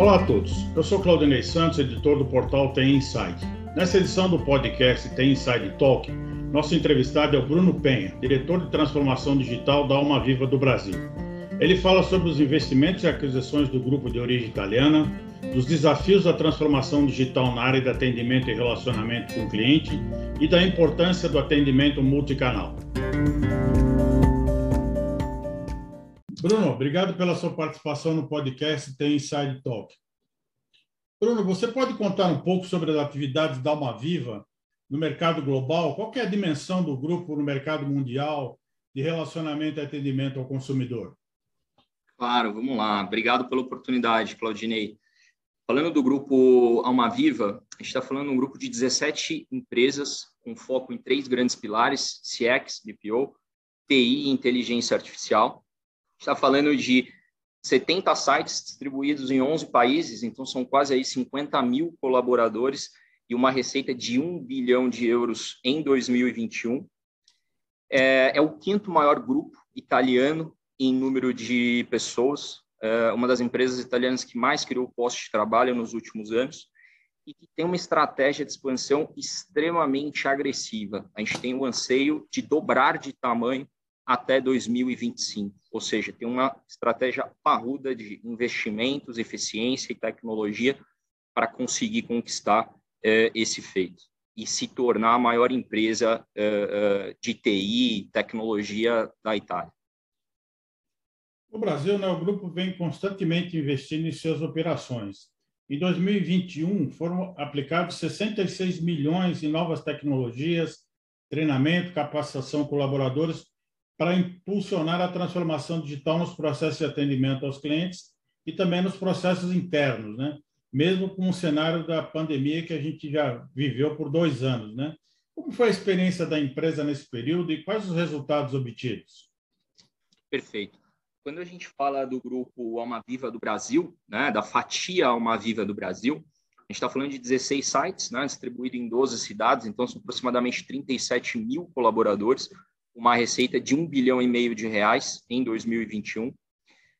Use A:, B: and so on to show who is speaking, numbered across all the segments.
A: Olá a todos, eu sou Claudinei Santos, editor do portal Tem Inside. Nessa edição do podcast Tem Inside Talk, nosso entrevistado é o Bruno Penha, diretor de transformação digital da Alma Viva do Brasil. Ele fala sobre os investimentos e aquisições do grupo de origem italiana, dos desafios da transformação digital na área de atendimento e relacionamento com o cliente e da importância do atendimento multicanal. Bruno, obrigado pela sua participação no podcast Tem Inside Talk. Bruno, você pode contar um pouco sobre as atividades da Alma Viva no mercado global? Qual é a dimensão do grupo no mercado mundial de relacionamento e atendimento ao consumidor?
B: Claro, vamos lá. Obrigado pela oportunidade, Claudinei. Falando do grupo Alma Viva, a gente está falando de um grupo de 17 empresas com foco em três grandes pilares, CX, BPO, TI e inteligência artificial está falando de 70 sites distribuídos em 11 países, então são quase aí 50 mil colaboradores e uma receita de 1 bilhão de euros em 2021. É, é o quinto maior grupo italiano em número de pessoas, é uma das empresas italianas que mais criou postos de trabalho nos últimos anos e que tem uma estratégia de expansão extremamente agressiva. A gente tem o anseio de dobrar de tamanho até 2025. Ou seja, tem uma estratégia parruda de investimentos, eficiência e tecnologia para conseguir conquistar eh, esse feito e se tornar a maior empresa eh, de TI e tecnologia da Itália.
A: No Brasil, né, o grupo vem constantemente investindo em suas operações. Em 2021, foram aplicados 66 milhões em novas tecnologias, treinamento, capacitação colaboradores para impulsionar a transformação digital nos processos de atendimento aos clientes e também nos processos internos, né? mesmo com o cenário da pandemia que a gente já viveu por dois anos. Né? Como foi a experiência da empresa nesse período e quais os resultados obtidos?
B: Perfeito. Quando a gente fala do grupo Alma Viva do Brasil, né, da fatia Alma Viva do Brasil, a gente está falando de 16 sites, né, distribuído em 12 cidades, então são aproximadamente 37 mil colaboradores, uma receita de um bilhão e meio de reais em 2021. A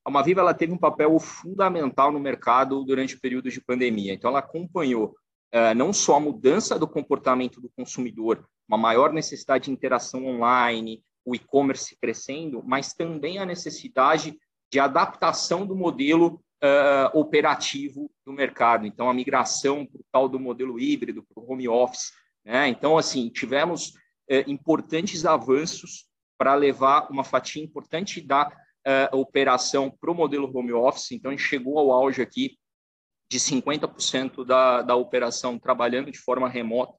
B: Almaviva ela teve um papel fundamental no mercado durante o período de pandemia. Então, ela acompanhou uh, não só a mudança do comportamento do consumidor, uma maior necessidade de interação online, o e-commerce crescendo, mas também a necessidade de adaptação do modelo uh, operativo do mercado. Então, a migração para o tal do modelo híbrido, para o home office. Né? Então, assim, tivemos é, importantes avanços para levar uma fatia importante da é, operação para o modelo home office. Então, a gente chegou ao auge aqui de 50% da, da operação trabalhando de forma remota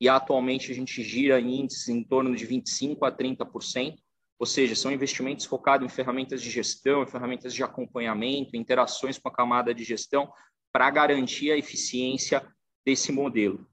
B: e atualmente a gente gira em índices em torno de 25% a 30%, ou seja, são investimentos focados em ferramentas de gestão, em ferramentas de acompanhamento, interações com a camada de gestão para garantir a eficiência desse modelo.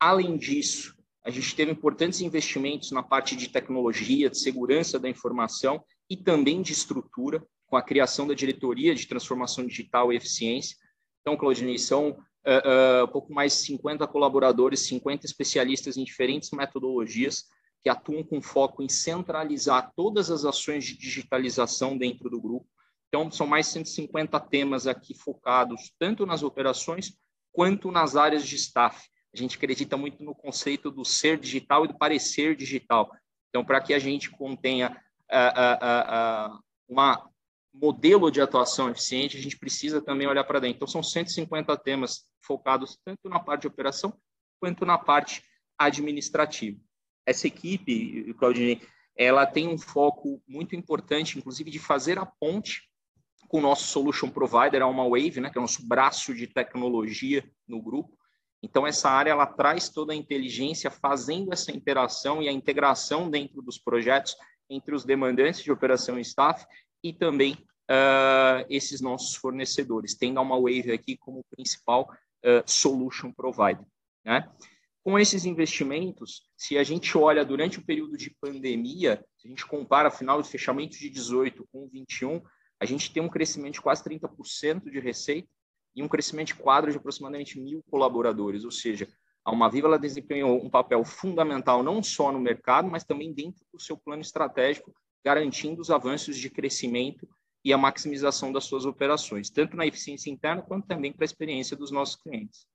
B: Além disso, a gente teve importantes investimentos na parte de tecnologia, de segurança da informação e também de estrutura, com a criação da diretoria de transformação digital e eficiência. Então, Claudinei, são uh, uh, pouco mais de 50 colaboradores, 50 especialistas em diferentes metodologias que atuam com foco em centralizar todas as ações de digitalização dentro do grupo. Então, são mais de 150 temas aqui focados tanto nas operações quanto nas áreas de staff a gente acredita muito no conceito do ser digital e do parecer digital. Então, para que a gente contenha uh, uh, uh, modelo de atuação eficiente, a gente precisa também olhar para dentro. Então, são 150 temas focados tanto na parte de operação quanto na parte administrativa. Essa equipe, Claudinei, ela tem um foco muito importante, inclusive, de fazer a ponte com o nosso solution provider, a uma Wave, né, que é o nosso braço de tecnologia no grupo, então, essa área ela traz toda a inteligência, fazendo essa interação e a integração dentro dos projetos entre os demandantes de operação e staff e também uh, esses nossos fornecedores, tendo a uma Wave aqui como principal uh, solution provider. Né? Com esses investimentos, se a gente olha durante o período de pandemia, se a gente compara final de fechamento de 18 com 21, a gente tem um crescimento de quase 30% de receita, e um crescimento de quadro de aproximadamente mil colaboradores, ou seja, a Uma Viva ela desempenhou um papel fundamental não só no mercado, mas também dentro do seu plano estratégico, garantindo os avanços de crescimento e a maximização das suas operações, tanto na eficiência interna quanto também para a experiência dos nossos clientes.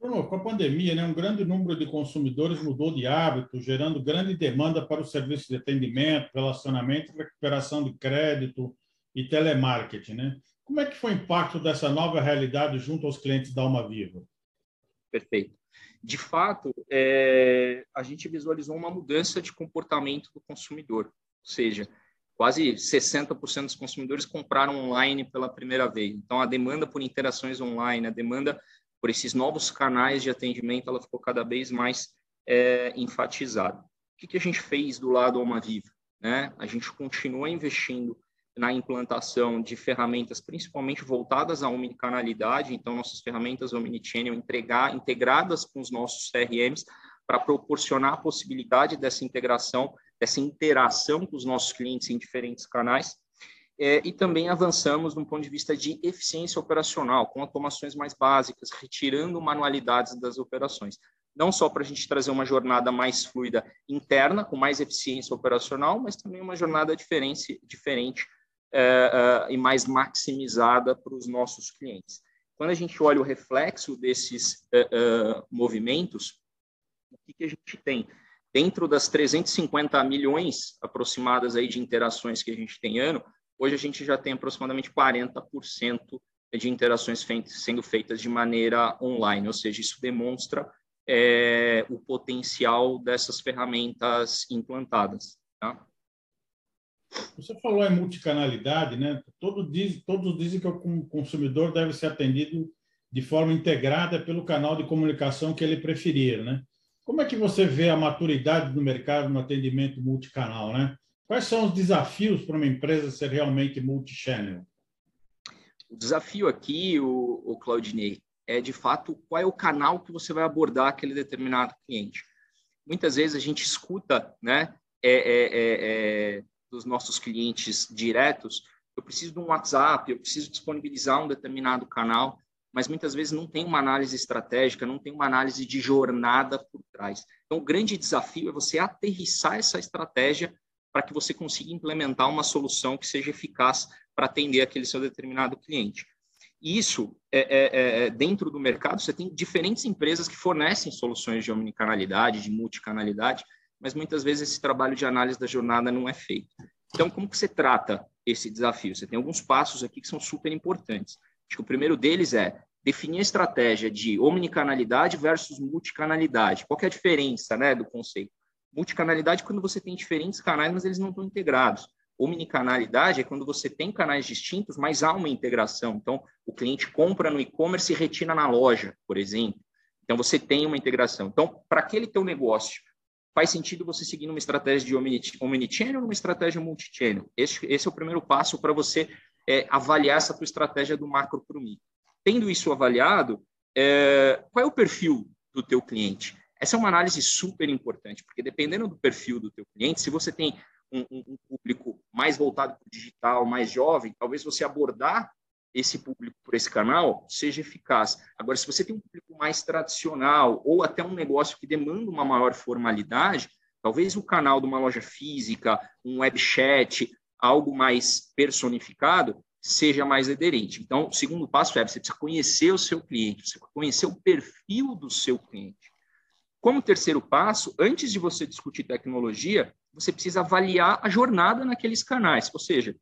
A: Bruno, com a pandemia, né, um grande número de consumidores mudou de hábito, gerando grande demanda para o serviço de atendimento, relacionamento, recuperação de crédito e telemarketing. Né? Como é que foi o impacto dessa nova realidade junto aos clientes da Alma Viva?
B: Perfeito. De fato, é, a gente visualizou uma mudança de comportamento do consumidor, ou seja, quase 60% dos consumidores compraram online pela primeira vez. Então, a demanda por interações online, a demanda por esses novos canais de atendimento, ela ficou cada vez mais é, enfatizada. O que, que a gente fez do lado Alma Viva? Né? A gente continua investindo na implantação de ferramentas principalmente voltadas à omnicanalidade, então nossas ferramentas omnichannel entregar, integradas com os nossos CRMs para proporcionar a possibilidade dessa integração, dessa interação com os nossos clientes em diferentes canais. É, e também avançamos do ponto de vista de eficiência operacional, com automações mais básicas, retirando manualidades das operações. Não só para a gente trazer uma jornada mais fluida interna, com mais eficiência operacional, mas também uma jornada diferente, diferente é, é, e mais maximizada para os nossos clientes. Quando a gente olha o reflexo desses é, movimentos, o que, que a gente tem? Dentro das 350 milhões aproximadas aí de interações que a gente tem ano, hoje a gente já tem aproximadamente 40% de interações feitas, sendo feitas de maneira online, ou seja, isso demonstra é, o potencial dessas ferramentas implantadas. Tá?
A: Você falou em multicanalidade, né? Todo diz, todos dizem que o consumidor deve ser atendido de forma integrada pelo canal de comunicação que ele preferir, né? Como é que você vê a maturidade do mercado no atendimento multicanal, né? Quais são os desafios para uma empresa ser realmente multichannel?
B: O desafio aqui, o, o Claudinei, é de fato qual é o canal que você vai abordar aquele determinado cliente. Muitas vezes a gente escuta, né? É, é, é, é dos nossos clientes diretos, eu preciso de um WhatsApp, eu preciso disponibilizar um determinado canal, mas muitas vezes não tem uma análise estratégica, não tem uma análise de jornada por trás. Então, o grande desafio é você aterrissar essa estratégia para que você consiga implementar uma solução que seja eficaz para atender aquele seu determinado cliente. Isso, é, é, é, dentro do mercado, você tem diferentes empresas que fornecem soluções de omnicanalidade, de multicanalidade, mas muitas vezes esse trabalho de análise da jornada não é feito. Então, como que você trata esse desafio? Você tem alguns passos aqui que são super importantes. Acho que o primeiro deles é definir a estratégia de omnicanalidade versus multicanalidade. Qual é a diferença né, do conceito? Multicanalidade é quando você tem diferentes canais, mas eles não estão integrados. Omnicanalidade é quando você tem canais distintos, mas há uma integração. Então, o cliente compra no e-commerce e retira na loja, por exemplo. Então, você tem uma integração. Então, para aquele teu negócio faz sentido você seguir uma estratégia de omnichannel ou uma estratégia multichannel? Esse, esse é o primeiro passo para você é, avaliar essa tua estratégia do macro para o micro. Tendo isso avaliado, é, qual é o perfil do teu cliente? Essa é uma análise super importante, porque dependendo do perfil do teu cliente, se você tem um, um, um público mais voltado para o digital, mais jovem, talvez você abordar esse público por esse canal seja eficaz. Agora, se você tem um público mais tradicional ou até um negócio que demanda uma maior formalidade, talvez o canal de uma loja física, um web chat, algo mais personificado, seja mais aderente. Então, o segundo passo é você precisa conhecer o seu cliente, você conhecer o perfil do seu cliente. Como terceiro passo, antes de você discutir tecnologia, você precisa avaliar a jornada naqueles canais, ou seja,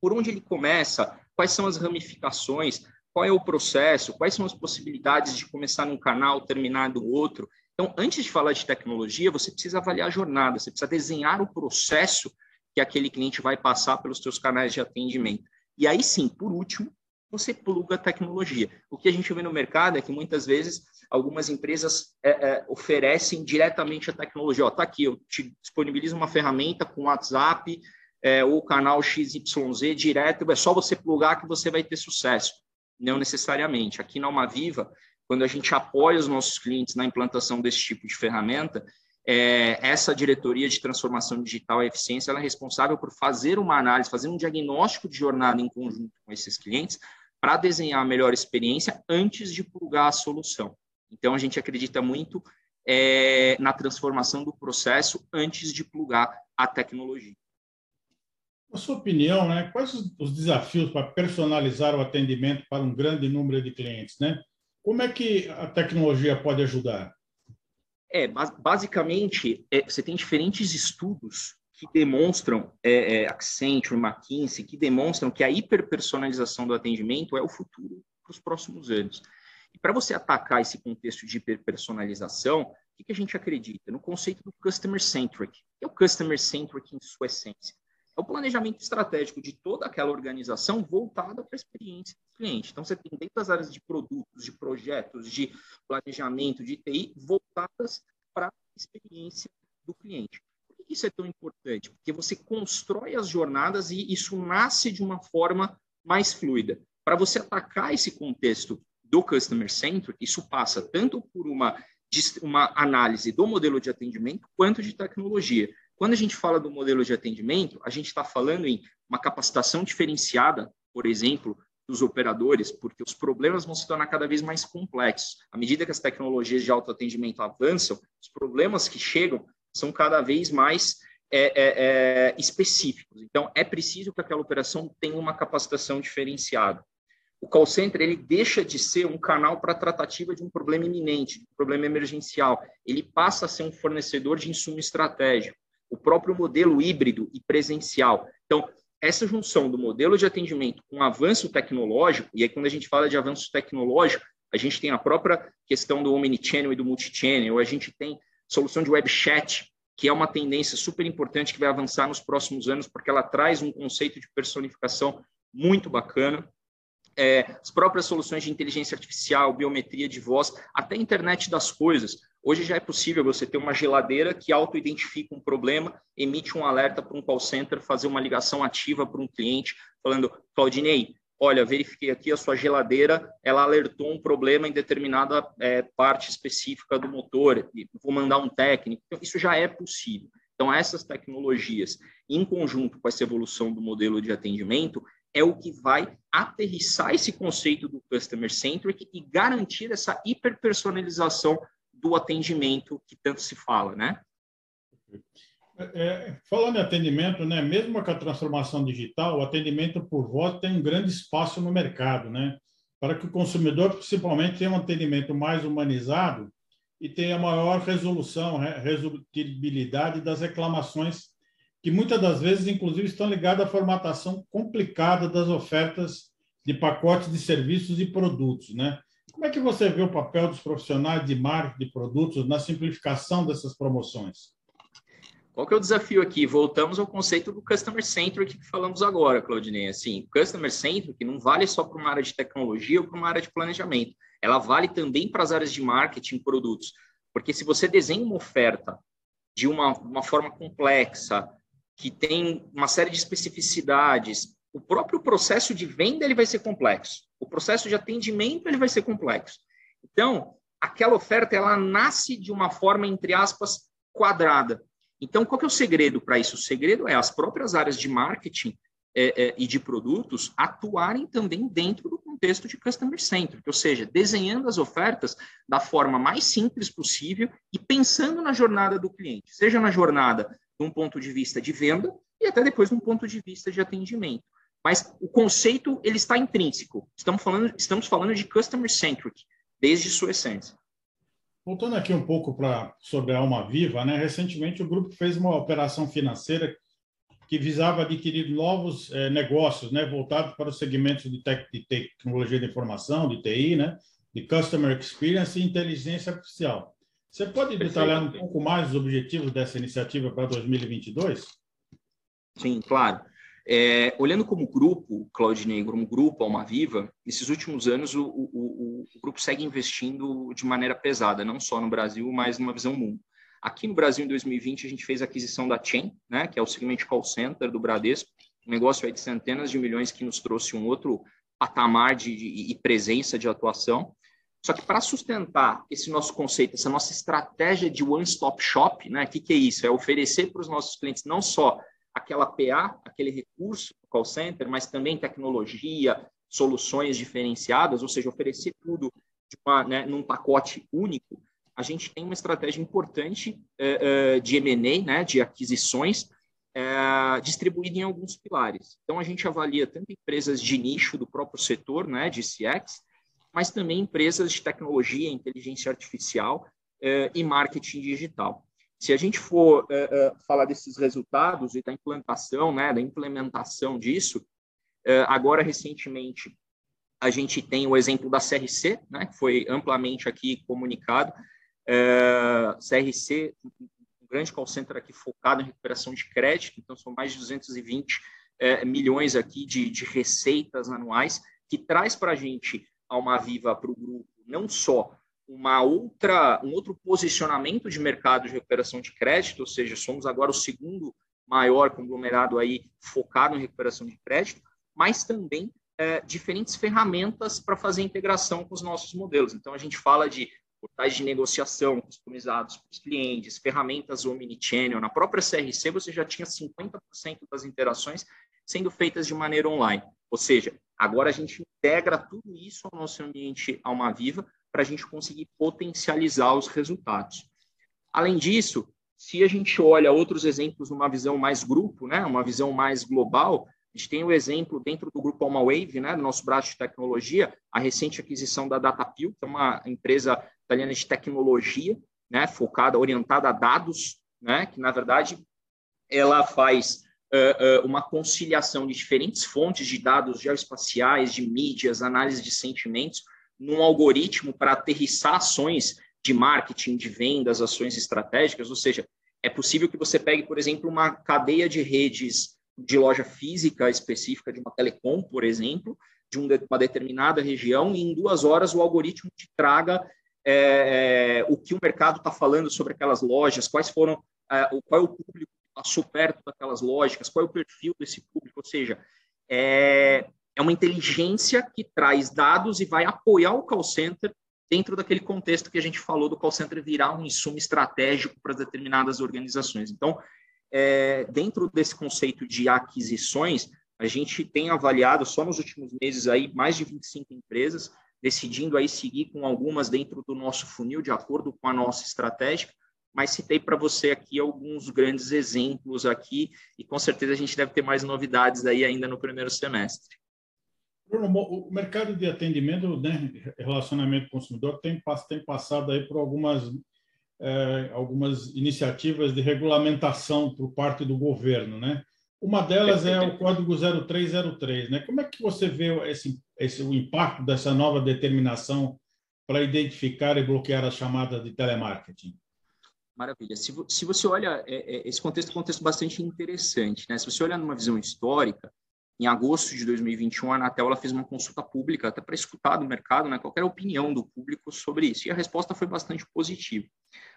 B: por onde ele começa, quais são as ramificações, qual é o processo, quais são as possibilidades de começar num canal, terminar do outro. Então, antes de falar de tecnologia, você precisa avaliar a jornada, você precisa desenhar o processo que aquele cliente vai passar pelos seus canais de atendimento. E aí sim, por último, você pluga a tecnologia. O que a gente vê no mercado é que muitas vezes algumas empresas é, é, oferecem diretamente a tecnologia. Está aqui, eu te disponibilizo uma ferramenta com WhatsApp, é, o canal XYZ direto, é só você plugar que você vai ter sucesso. Não necessariamente. Aqui na Alma Viva, quando a gente apoia os nossos clientes na implantação desse tipo de ferramenta, é, essa diretoria de transformação digital e eficiência ela é responsável por fazer uma análise, fazer um diagnóstico de jornada em conjunto com esses clientes para desenhar a melhor experiência antes de plugar a solução. Então, a gente acredita muito é, na transformação do processo antes de plugar a tecnologia.
A: Na sua opinião, né, quais os desafios para personalizar o atendimento para um grande número de clientes? Né? Como é que a tecnologia pode ajudar?
B: É, basicamente, é, você tem diferentes estudos que demonstram, é, é, Accenture, McKinsey, que demonstram que a hiperpersonalização do atendimento é o futuro para os próximos anos. E para você atacar esse contexto de hiperpersonalização, o que, que a gente acredita? No conceito do customer centric. que é o customer centric em sua essência? É o planejamento estratégico de toda aquela organização voltada para a experiência do cliente. Então, você tem dentro das áreas de produtos, de projetos, de planejamento, de TI, voltadas para a experiência do cliente. Por que isso é tão importante? Porque você constrói as jornadas e isso nasce de uma forma mais fluida. Para você atacar esse contexto do customer centric, isso passa tanto por uma, uma análise do modelo de atendimento quanto de tecnologia. Quando a gente fala do modelo de atendimento, a gente está falando em uma capacitação diferenciada, por exemplo, dos operadores, porque os problemas vão se tornar cada vez mais complexos. À medida que as tecnologias de autoatendimento avançam, os problemas que chegam são cada vez mais é, é, é, específicos. Então, é preciso que aquela operação tenha uma capacitação diferenciada. O call center ele deixa de ser um canal para tratativa de um problema iminente, um problema emergencial. Ele passa a ser um fornecedor de insumo estratégico o próprio modelo híbrido e presencial. Então, essa junção do modelo de atendimento com avanço tecnológico, e aí quando a gente fala de avanço tecnológico, a gente tem a própria questão do omnichannel e do multichannel, a gente tem solução de web chat, que é uma tendência super importante que vai avançar nos próximos anos, porque ela traz um conceito de personificação muito bacana. É, as próprias soluções de inteligência artificial, biometria de voz, até a internet das coisas. Hoje já é possível você ter uma geladeira que auto-identifica um problema, emite um alerta para um call center, fazer uma ligação ativa para um cliente, falando, Claudinei, olha, verifiquei aqui a sua geladeira, ela alertou um problema em determinada é, parte específica do motor, vou mandar um técnico. Então, isso já é possível. Então, essas tecnologias, em conjunto com essa evolução do modelo de atendimento, é o que vai aterrissar esse conceito do customer centric e garantir essa hiperpersonalização do atendimento que tanto se fala, né?
A: É, falando em atendimento, né, mesmo com a transformação digital, o atendimento por voz tem um grande espaço no mercado, né, para que o consumidor, principalmente, tenha um atendimento mais humanizado e tenha maior resolução, resolutibilidade das reclamações, que muitas das vezes, inclusive, estão ligadas à formatação complicada das ofertas de pacotes de serviços e produtos, né? Como é que você vê o papel dos profissionais de marketing de produtos na simplificação dessas promoções?
B: Qual que é o desafio aqui? Voltamos ao conceito do customer centric que falamos agora, Claudinei. Assim, customer centric não vale só para uma área de tecnologia ou para uma área de planejamento. Ela vale também para as áreas de marketing, produtos. Porque se você desenha uma oferta de uma, uma forma complexa, que tem uma série de especificidades, o próprio processo de venda ele vai ser complexo. O processo de atendimento ele vai ser complexo. Então, aquela oferta ela nasce de uma forma entre aspas quadrada. Então, qual é o segredo para isso? O segredo é as próprias áreas de marketing é, é, e de produtos atuarem também dentro do contexto de customer centric, ou seja, desenhando as ofertas da forma mais simples possível e pensando na jornada do cliente, seja na jornada de um ponto de vista de venda e até depois de um ponto de vista de atendimento. Mas o conceito ele está intrínseco. Estamos falando, estamos falando de customer centric desde sua essência.
A: Voltando aqui um pouco para sobre a Alma Viva, né? Recentemente o grupo fez uma operação financeira que visava adquirir novos eh, negócios, né, voltados para os segmentos de, tec de, tecnologia de informação, de TI, né, de customer experience e inteligência artificial. Você pode detalhar um pouco mais os objetivos dessa iniciativa para 2022?
B: Sim, claro. É, olhando como grupo, Claudinei, como grupo Alma Viva, nesses últimos anos o, o, o, grupo segue investindo de maneira pesada, não só no Brasil, mas numa visão mundo. Aqui no Brasil, em 2020, a gente fez a aquisição da Chain, né, que é o segmento call center do Bradesco, um negócio de centenas de milhões que nos trouxe um outro patamar de, de, de presença de atuação. Só que para sustentar esse nosso conceito, essa nossa estratégia de one-stop shop, né, o que, que é isso? É oferecer para os nossos clientes não só aquela PA, aquele recurso call center, mas também tecnologia, soluções diferenciadas, ou seja, oferecer tudo uma, né, num pacote único, a gente tem uma estratégia importante uh, uh, de M&A, né, de aquisições, é, distribuída em alguns pilares. Então, a gente avalia tanto empresas de nicho do próprio setor, né, de CX, mas também empresas de tecnologia, inteligência artificial e marketing digital. Se a gente for é, é falar desses resultados e da implantação, né, da implementação disso, é, agora recentemente a gente tem o exemplo da CRC, né, que foi amplamente aqui comunicado. CRC um grande call center aqui focado em recuperação de crédito, então são mais de 220 é, milhões aqui de, de receitas anuais, que traz para a gente, a Uma Viva, para o grupo, não só uma outra, um outro posicionamento de mercado de recuperação de crédito, ou seja, somos agora o segundo maior conglomerado aí focado em recuperação de crédito, mas também é, diferentes ferramentas para fazer integração com os nossos modelos. Então, a gente fala de portais de negociação customizados para os clientes, ferramentas omnichannel. Na própria CRC, você já tinha 50% das interações sendo feitas de maneira online. Ou seja, agora a gente integra tudo isso ao nosso ambiente Alma Viva para a gente conseguir potencializar os resultados. Além disso, se a gente olha outros exemplos numa visão mais grupo, né, uma visão mais global, a gente tem o exemplo dentro do grupo AlmaWave, né, do nosso braço de tecnologia, a recente aquisição da DataPil, que é uma empresa italiana de tecnologia, né, focada, orientada a dados, né, que na verdade ela faz uh, uh, uma conciliação de diferentes fontes de dados geoespaciais, de mídias, análise de sentimentos, num algoritmo para aterrissar ações de marketing, de vendas, ações estratégicas, ou seja, é possível que você pegue, por exemplo, uma cadeia de redes de loja física específica de uma telecom, por exemplo, de uma determinada região, e em duas horas o algoritmo te traga é, é, o que o mercado está falando sobre aquelas lojas, quais foram, é, qual é o público que passou perto daquelas lógicas, qual é o perfil desse público, ou seja, é, é uma inteligência que traz dados e vai apoiar o call center dentro daquele contexto que a gente falou do call center virar um insumo estratégico para determinadas organizações. Então, é, dentro desse conceito de aquisições, a gente tem avaliado só nos últimos meses aí mais de 25 empresas decidindo aí seguir com algumas dentro do nosso funil, de acordo com a nossa estratégia, mas citei para você aqui alguns grandes exemplos aqui, e com certeza a gente deve ter mais novidades aí ainda no primeiro semestre.
A: Bruno, o mercado de atendimento, né, relacionamento consumidor, tem, tem passado aí por algumas, é, algumas iniciativas de regulamentação por parte do governo, né? Uma delas é o Código 0303, né? Como é que você vê esse, esse, o impacto dessa nova determinação para identificar e bloquear as chamadas de telemarketing?
B: Maravilha. Se, se você olha, é, é, esse contexto é um contexto bastante interessante, né? Se você olhar numa visão histórica, em agosto de 2021, a Anatel ela fez uma consulta pública até para escutar do mercado, né, qualquer opinião do público sobre isso, e a resposta foi bastante positiva.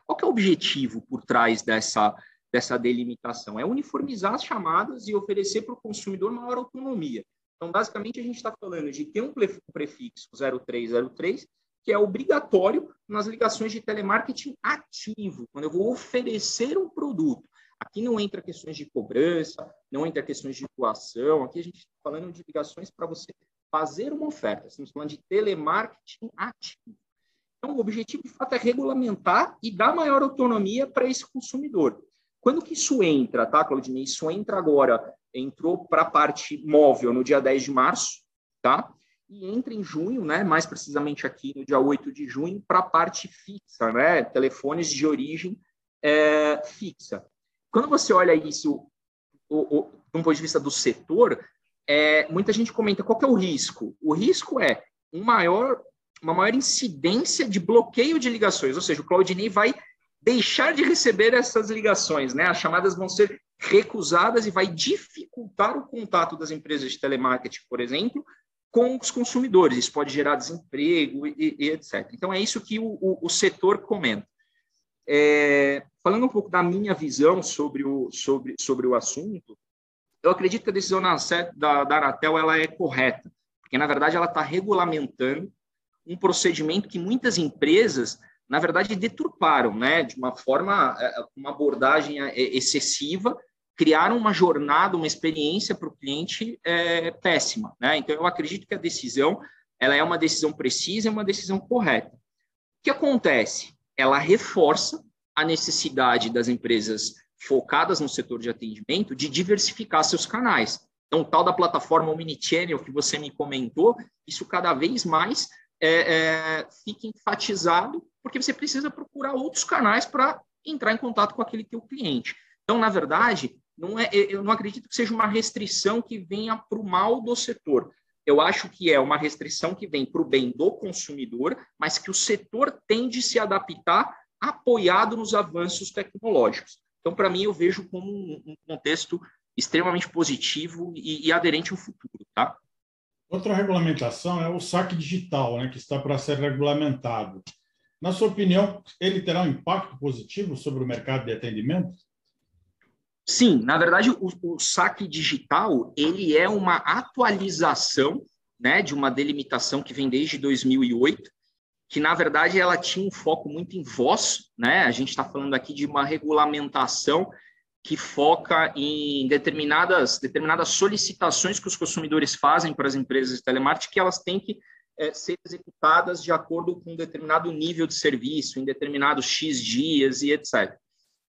B: Qual é o objetivo por trás dessa dessa delimitação? É uniformizar as chamadas e oferecer para o consumidor maior autonomia. Então, basicamente, a gente está falando de ter um prefixo 0303, que é obrigatório nas ligações de telemarketing ativo, quando eu vou oferecer um produto. Aqui não entra questões de cobrança, não entra questões de doação, aqui a gente está falando de ligações para você fazer uma oferta, estamos falando de telemarketing ativo. Então, o objetivo, de fato, é regulamentar e dar maior autonomia para esse consumidor. Quando que isso entra, tá, Claudinei? Isso entra agora, entrou para a parte móvel no dia 10 de março, tá? E entra em junho, né, mais precisamente aqui no dia 8 de junho, para a parte fixa, né? Telefones de origem é, fixa. Quando você olha isso o, o, de um ponto de vista do setor, é, muita gente comenta qual é o risco. O risco é um maior, uma maior incidência de bloqueio de ligações, ou seja, o Claudinei vai deixar de receber essas ligações, né? As chamadas vão ser recusadas e vai dificultar o contato das empresas de telemarketing, por exemplo, com os consumidores. Isso pode gerar desemprego e, e etc. Então, é isso que o, o, o setor comenta. É, falando um pouco da minha visão sobre o, sobre, sobre o assunto, eu acredito que a decisão da, da, da Anatel ela é correta, porque, na verdade, ela está regulamentando um procedimento que muitas empresas na verdade, deturparam, né, de uma forma, é, é, uma abordagem é, excessiva, criaram uma jornada, uma experiência para o cliente é, péssima. Né? Então, eu acredito que a decisão ela é uma decisão precisa, é uma decisão correta. O que acontece? Ela reforça a necessidade das empresas focadas no setor de atendimento, de diversificar seus canais. Então, tal da plataforma Omnichannel que você me comentou, isso cada vez mais é, é, fica enfatizado, porque você precisa procurar outros canais para entrar em contato com aquele teu cliente. Então, na verdade, não é, eu não acredito que seja uma restrição que venha para o mal do setor. Eu acho que é uma restrição que vem para o bem do consumidor, mas que o setor tende a se adaptar apoiado nos avanços tecnológicos. Então, para mim, eu vejo como um contexto extremamente positivo e, e aderente ao futuro. Tá?
A: Outra regulamentação é o saque digital, né, que está para ser regulamentado. Na sua opinião, ele terá um impacto positivo sobre o mercado de atendimento?
B: Sim, na verdade, o, o saque digital ele é uma atualização né, de uma delimitação que vem desde 2008, que na verdade ela tinha um foco muito em voz, né? A gente está falando aqui de uma regulamentação que foca em determinadas, determinadas solicitações que os consumidores fazem para as empresas de telemarketing, que elas têm que é, ser executadas de acordo com um determinado nível de serviço, em determinados X dias e etc.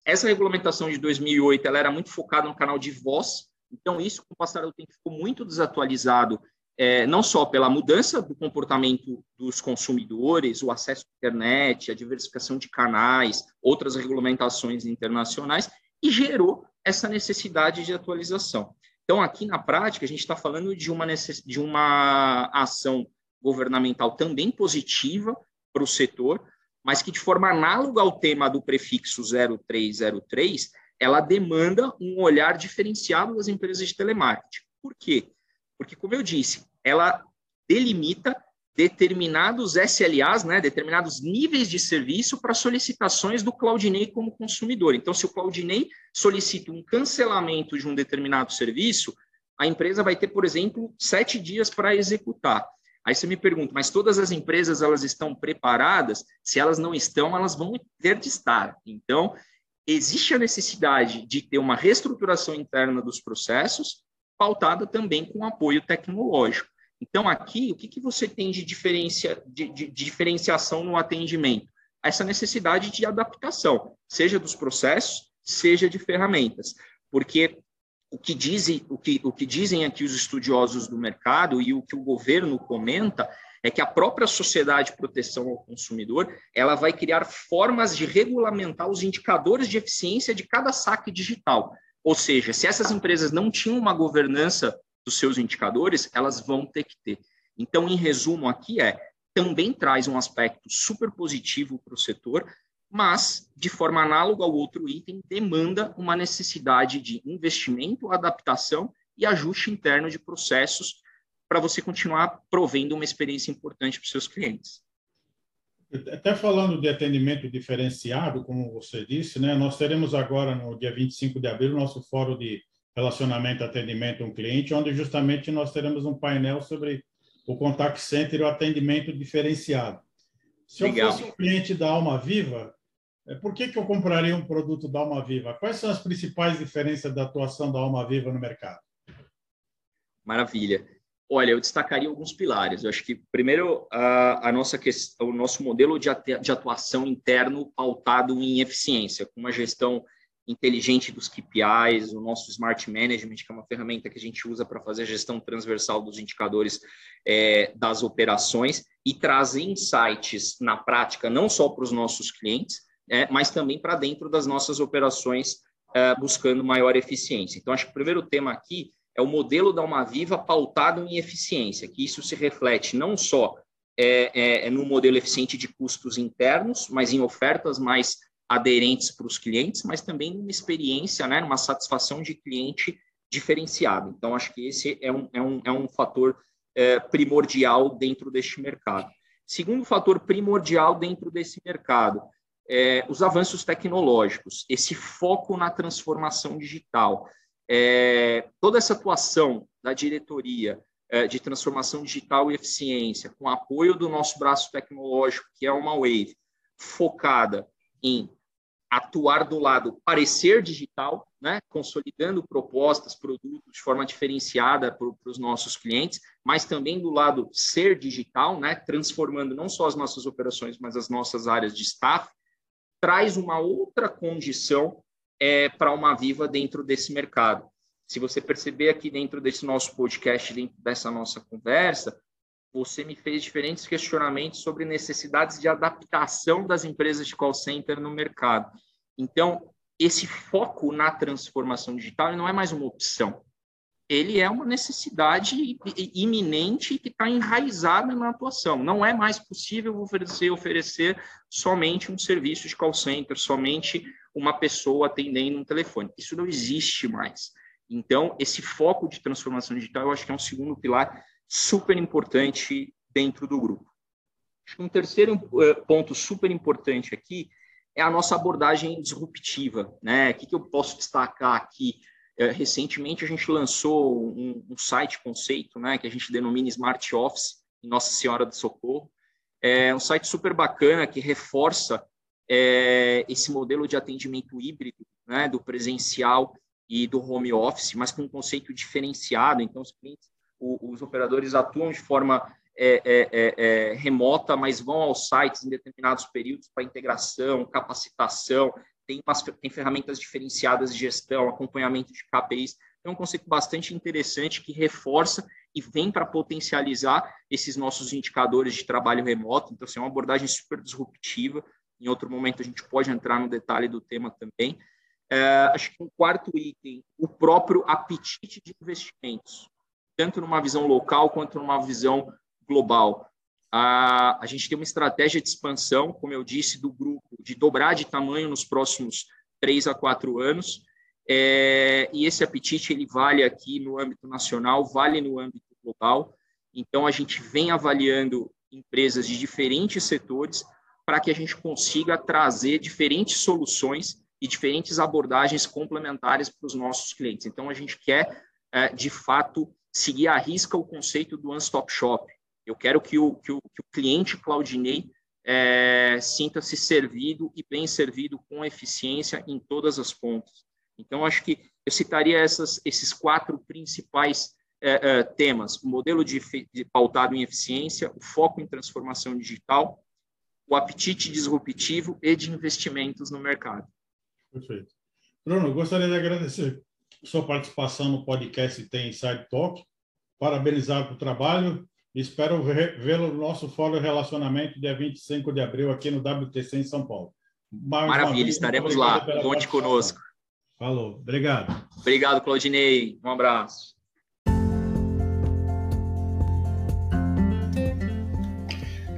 B: Essa regulamentação de 2008 ela era muito focada no canal de voz, então isso, com o passar do tempo, ficou muito desatualizado, é, não só pela mudança do comportamento dos consumidores, o acesso à internet, a diversificação de canais, outras regulamentações internacionais, e gerou essa necessidade de atualização. Então, aqui na prática, a gente está falando de uma, necess... de uma ação governamental também positiva para o setor, mas que de forma análoga ao tema do prefixo 0303, ela demanda um olhar diferenciado das empresas de telemarketing. Por quê? Porque, como eu disse, ela delimita determinados SLAs, né, determinados níveis de serviço para solicitações do Claudinei como consumidor. Então, se o Claudinei solicita um cancelamento de um determinado serviço, a empresa vai ter, por exemplo, sete dias para executar. Aí você me pergunta, mas todas as empresas elas estão preparadas? Se elas não estão, elas vão ter de estar. Então, existe a necessidade de ter uma reestruturação interna dos processos, pautada também com apoio tecnológico. Então, aqui, o que, que você tem de, diferencia, de, de, de diferenciação no atendimento? Essa necessidade de adaptação, seja dos processos, seja de ferramentas. Porque o que, dizem, o, que, o que dizem aqui os estudiosos do mercado e o que o governo comenta é que a própria sociedade de proteção ao consumidor ela vai criar formas de regulamentar os indicadores de eficiência de cada saque digital. Ou seja, se essas empresas não tinham uma governança dos seus indicadores, elas vão ter que ter. Então, em resumo, aqui é também traz um aspecto super positivo para o setor, mas, de forma análoga ao outro item, demanda uma necessidade de investimento, adaptação e ajuste interno de processos para você continuar provendo uma experiência importante para os seus clientes.
A: Até falando de atendimento diferenciado, como você disse, né, nós teremos agora, no dia 25 de abril, nosso fórum de relacionamento atendimento um cliente, onde justamente nós teremos um painel sobre o contact center e o atendimento diferenciado. Se Legal. eu fosse um cliente da Alma Viva, é, por que, que eu compraria um produto da Alma Viva? Quais são as principais diferenças da atuação da Alma Viva no mercado?
B: Maravilha. Olha, eu destacaria alguns pilares. Eu acho que, primeiro, a, a nossa questão, o nosso modelo de, de atuação interno pautado em eficiência, com uma gestão inteligente dos KPIs, o nosso Smart Management, que é uma ferramenta que a gente usa para fazer a gestão transversal dos indicadores é, das operações e trazer insights na prática, não só para os nossos clientes, é, mas também para dentro das nossas operações, é, buscando maior eficiência. Então, acho que o primeiro tema aqui é o modelo da Uma Viva pautado em eficiência, que isso se reflete não só é, é, é no modelo eficiente de custos internos, mas em ofertas mais aderentes para os clientes, mas também numa experiência, né, numa satisfação de cliente diferenciada. Então, acho que esse é um, é um, é um fator é, primordial dentro deste mercado. Segundo fator primordial dentro desse mercado, é, os avanços tecnológicos, esse foco na transformação digital, é, toda essa atuação da diretoria é, de transformação digital e eficiência, com apoio do nosso braço tecnológico, que é uma Wave, focada em atuar do lado parecer digital, né, consolidando propostas, produtos de forma diferenciada para os nossos clientes, mas também do lado ser digital, né, transformando não só as nossas operações, mas as nossas áreas de staff, traz uma outra condição é, para uma Viva dentro desse mercado. Se você perceber aqui dentro desse nosso podcast, dentro dessa nossa conversa, você me fez diferentes questionamentos sobre necessidades de adaptação das empresas de call center no mercado. Então, esse foco na transformação digital não é mais uma opção. Ele é uma necessidade iminente que está enraizada na atuação. Não é mais possível oferecer, oferecer somente um serviço de call center, somente uma pessoa atendendo um telefone. Isso não existe mais. Então, esse foco de transformação digital, eu acho que é um segundo pilar super importante dentro do grupo. Um terceiro eh, ponto super importante aqui é a nossa abordagem disruptiva. Né? O que, eu posso destacar aqui? É, recentemente, a gente lançou um, um, site conceito, né, que a gente denomina Smart Office, em Nossa Senhora do Socorro. É um site super bacana que reforça é, esse modelo de atendimento híbrido, né, do presencial e do home office, mas com um conceito diferenciado. Então, os clientes, os operadores atuam de forma é, é, é, é, remota, mas vão aos sites em determinados períodos para integração, capacitação, tem, umas, tem ferramentas diferenciadas de gestão, acompanhamento de KPIs. É um conceito bastante interessante que reforça e vem para potencializar esses nossos indicadores de trabalho remoto. Então, assim, é uma abordagem super disruptiva. Em outro momento, a gente pode entrar no detalhe do tema também. É, acho que um quarto item, o próprio apetite de investimentos, tanto numa visão local quanto numa visão global. A, a gente tem uma estratégia de expansão, como eu disse, do grupo, de dobrar de tamanho nos próximos três a quatro anos. É, e esse apetite ele vale aqui no âmbito nacional, vale no âmbito global. Então a gente vem avaliando empresas de diferentes setores para que a gente consiga trazer diferentes soluções e diferentes abordagens complementares para os nossos clientes. Então a gente quer é, de fato seguir à risca o conceito do one-stop shop. Eu quero que o, que o, que o cliente Claudinei é, sinta-se servido e bem servido com eficiência em todas as pontas. Então, acho que eu citaria essas, esses quatro principais é, é, temas: o modelo de, de, pautado em eficiência, o foco em transformação digital, o apetite disruptivo e de investimentos no mercado.
A: Perfeito. Bruno, gostaria de agradecer sua participação no podcast Tem Inside Talk, parabenizar pelo trabalho Espero vê-lo no nosso Fórum Relacionamento, dia 25 de abril, aqui no WTC em São Paulo.
B: Mais Maravilha, estaremos lá. Conte conosco.
A: Falou, obrigado.
B: Obrigado, Claudinei. Um abraço.